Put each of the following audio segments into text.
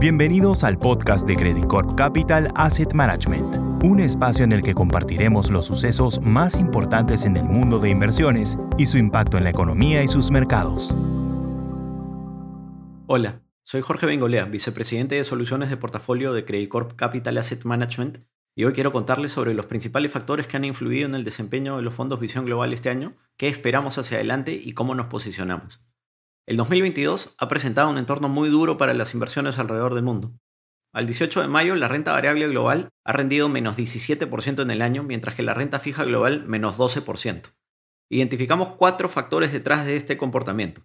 Bienvenidos al podcast de Credit Corp Capital Asset Management, un espacio en el que compartiremos los sucesos más importantes en el mundo de inversiones y su impacto en la economía y sus mercados. Hola, soy Jorge Bengolea, vicepresidente de soluciones de portafolio de Credit Corp Capital Asset Management, y hoy quiero contarles sobre los principales factores que han influido en el desempeño de los fondos Visión Global este año, qué esperamos hacia adelante y cómo nos posicionamos. El 2022 ha presentado un entorno muy duro para las inversiones alrededor del mundo. Al 18 de mayo, la renta variable global ha rendido menos 17% en el año, mientras que la renta fija global menos 12%. Identificamos cuatro factores detrás de este comportamiento.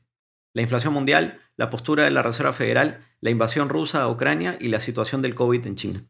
La inflación mundial, la postura de la Reserva Federal, la invasión rusa a Ucrania y la situación del COVID en China.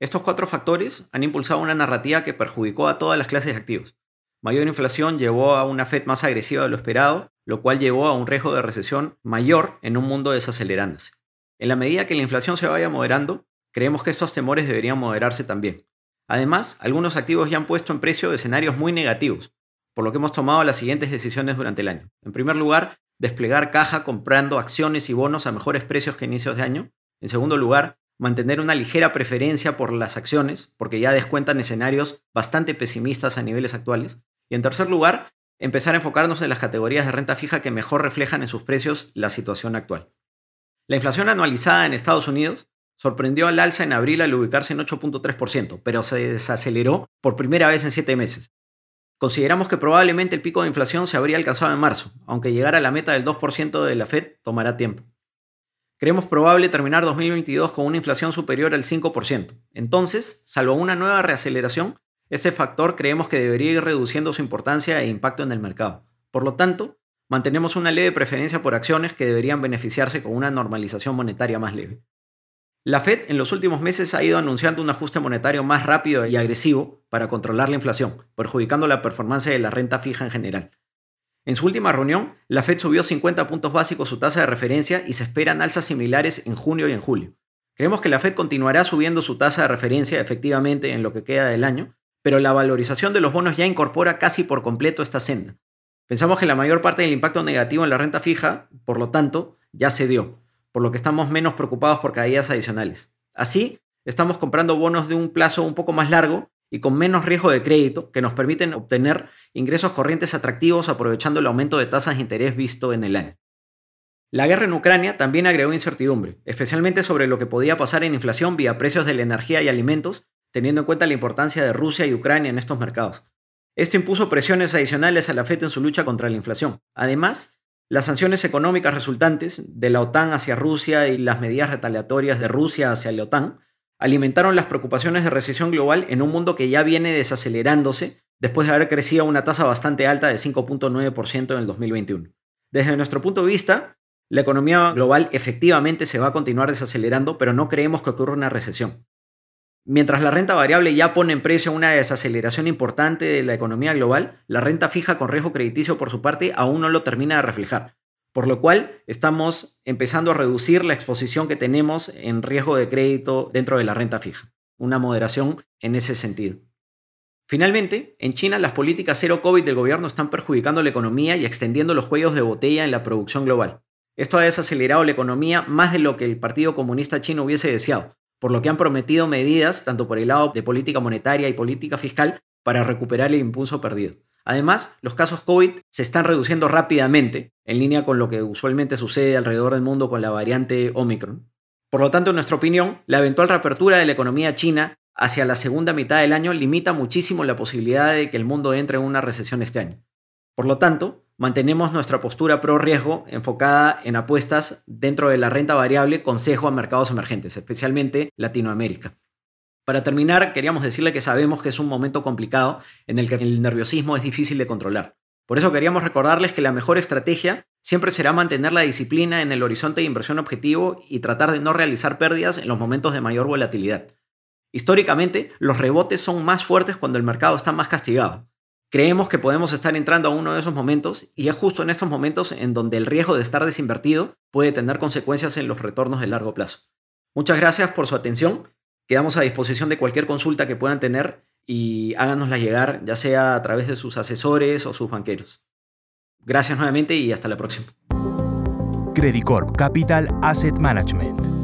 Estos cuatro factores han impulsado una narrativa que perjudicó a todas las clases de activos. Mayor inflación llevó a una Fed más agresiva de lo esperado, lo cual llevó a un riesgo de recesión mayor en un mundo desacelerándose. En la medida que la inflación se vaya moderando, creemos que estos temores deberían moderarse también. Además, algunos activos ya han puesto en precio escenarios muy negativos, por lo que hemos tomado las siguientes decisiones durante el año. En primer lugar, desplegar caja comprando acciones y bonos a mejores precios que inicios de año. En segundo lugar, mantener una ligera preferencia por las acciones, porque ya descuentan escenarios bastante pesimistas a niveles actuales. Y en tercer lugar, empezar a enfocarnos en las categorías de renta fija que mejor reflejan en sus precios la situación actual. La inflación anualizada en Estados Unidos sorprendió al alza en abril al ubicarse en 8.3%, pero se desaceleró por primera vez en siete meses. Consideramos que probablemente el pico de inflación se habría alcanzado en marzo, aunque llegar a la meta del 2% de la Fed tomará tiempo. Creemos probable terminar 2022 con una inflación superior al 5%. Entonces, salvo una nueva reaceleración, este factor creemos que debería ir reduciendo su importancia e impacto en el mercado. Por lo tanto, mantenemos una leve preferencia por acciones que deberían beneficiarse con una normalización monetaria más leve. La Fed en los últimos meses ha ido anunciando un ajuste monetario más rápido y agresivo para controlar la inflación, perjudicando la performance de la renta fija en general. En su última reunión, la Fed subió 50 puntos básicos su tasa de referencia y se esperan alzas similares en junio y en julio. Creemos que la Fed continuará subiendo su tasa de referencia efectivamente en lo que queda del año, pero la valorización de los bonos ya incorpora casi por completo esta senda. Pensamos que la mayor parte del impacto negativo en la renta fija, por lo tanto, ya se dio, por lo que estamos menos preocupados por caídas adicionales. Así, estamos comprando bonos de un plazo un poco más largo y con menos riesgo de crédito que nos permiten obtener ingresos corrientes atractivos aprovechando el aumento de tasas de interés visto en el año. La guerra en Ucrania también agregó incertidumbre, especialmente sobre lo que podía pasar en inflación vía precios de la energía y alimentos, teniendo en cuenta la importancia de Rusia y Ucrania en estos mercados. Esto impuso presiones adicionales a la FED en su lucha contra la inflación. Además, las sanciones económicas resultantes de la OTAN hacia Rusia y las medidas retaliatorias de Rusia hacia la OTAN alimentaron las preocupaciones de recesión global en un mundo que ya viene desacelerándose después de haber crecido a una tasa bastante alta de 5.9% en el 2021. Desde nuestro punto de vista, la economía global efectivamente se va a continuar desacelerando, pero no creemos que ocurra una recesión. Mientras la renta variable ya pone en precio una desaceleración importante de la economía global, la renta fija con riesgo crediticio por su parte aún no lo termina de reflejar. Por lo cual estamos empezando a reducir la exposición que tenemos en riesgo de crédito dentro de la renta fija. Una moderación en ese sentido. Finalmente, en China las políticas cero COVID del gobierno están perjudicando la economía y extendiendo los cuellos de botella en la producción global. Esto ha desacelerado la economía más de lo que el Partido Comunista Chino hubiese deseado, por lo que han prometido medidas tanto por el lado de política monetaria y política fiscal para recuperar el impulso perdido. Además, los casos COVID se están reduciendo rápidamente, en línea con lo que usualmente sucede alrededor del mundo con la variante Omicron. Por lo tanto, en nuestra opinión, la eventual reapertura de la economía china hacia la segunda mitad del año limita muchísimo la posibilidad de que el mundo entre en una recesión este año. Por lo tanto, mantenemos nuestra postura pro riesgo enfocada en apuestas dentro de la renta variable consejo a mercados emergentes, especialmente Latinoamérica. Para terminar, queríamos decirle que sabemos que es un momento complicado en el que el nerviosismo es difícil de controlar. Por eso queríamos recordarles que la mejor estrategia siempre será mantener la disciplina en el horizonte de inversión objetivo y tratar de no realizar pérdidas en los momentos de mayor volatilidad. Históricamente, los rebotes son más fuertes cuando el mercado está más castigado. Creemos que podemos estar entrando a uno de esos momentos y es justo en estos momentos en donde el riesgo de estar desinvertido puede tener consecuencias en los retornos de largo plazo. Muchas gracias por su atención Quedamos a disposición de cualquier consulta que puedan tener y háganosla llegar, ya sea a través de sus asesores o sus banqueros. Gracias nuevamente y hasta la próxima. Credit Corp Capital Asset Management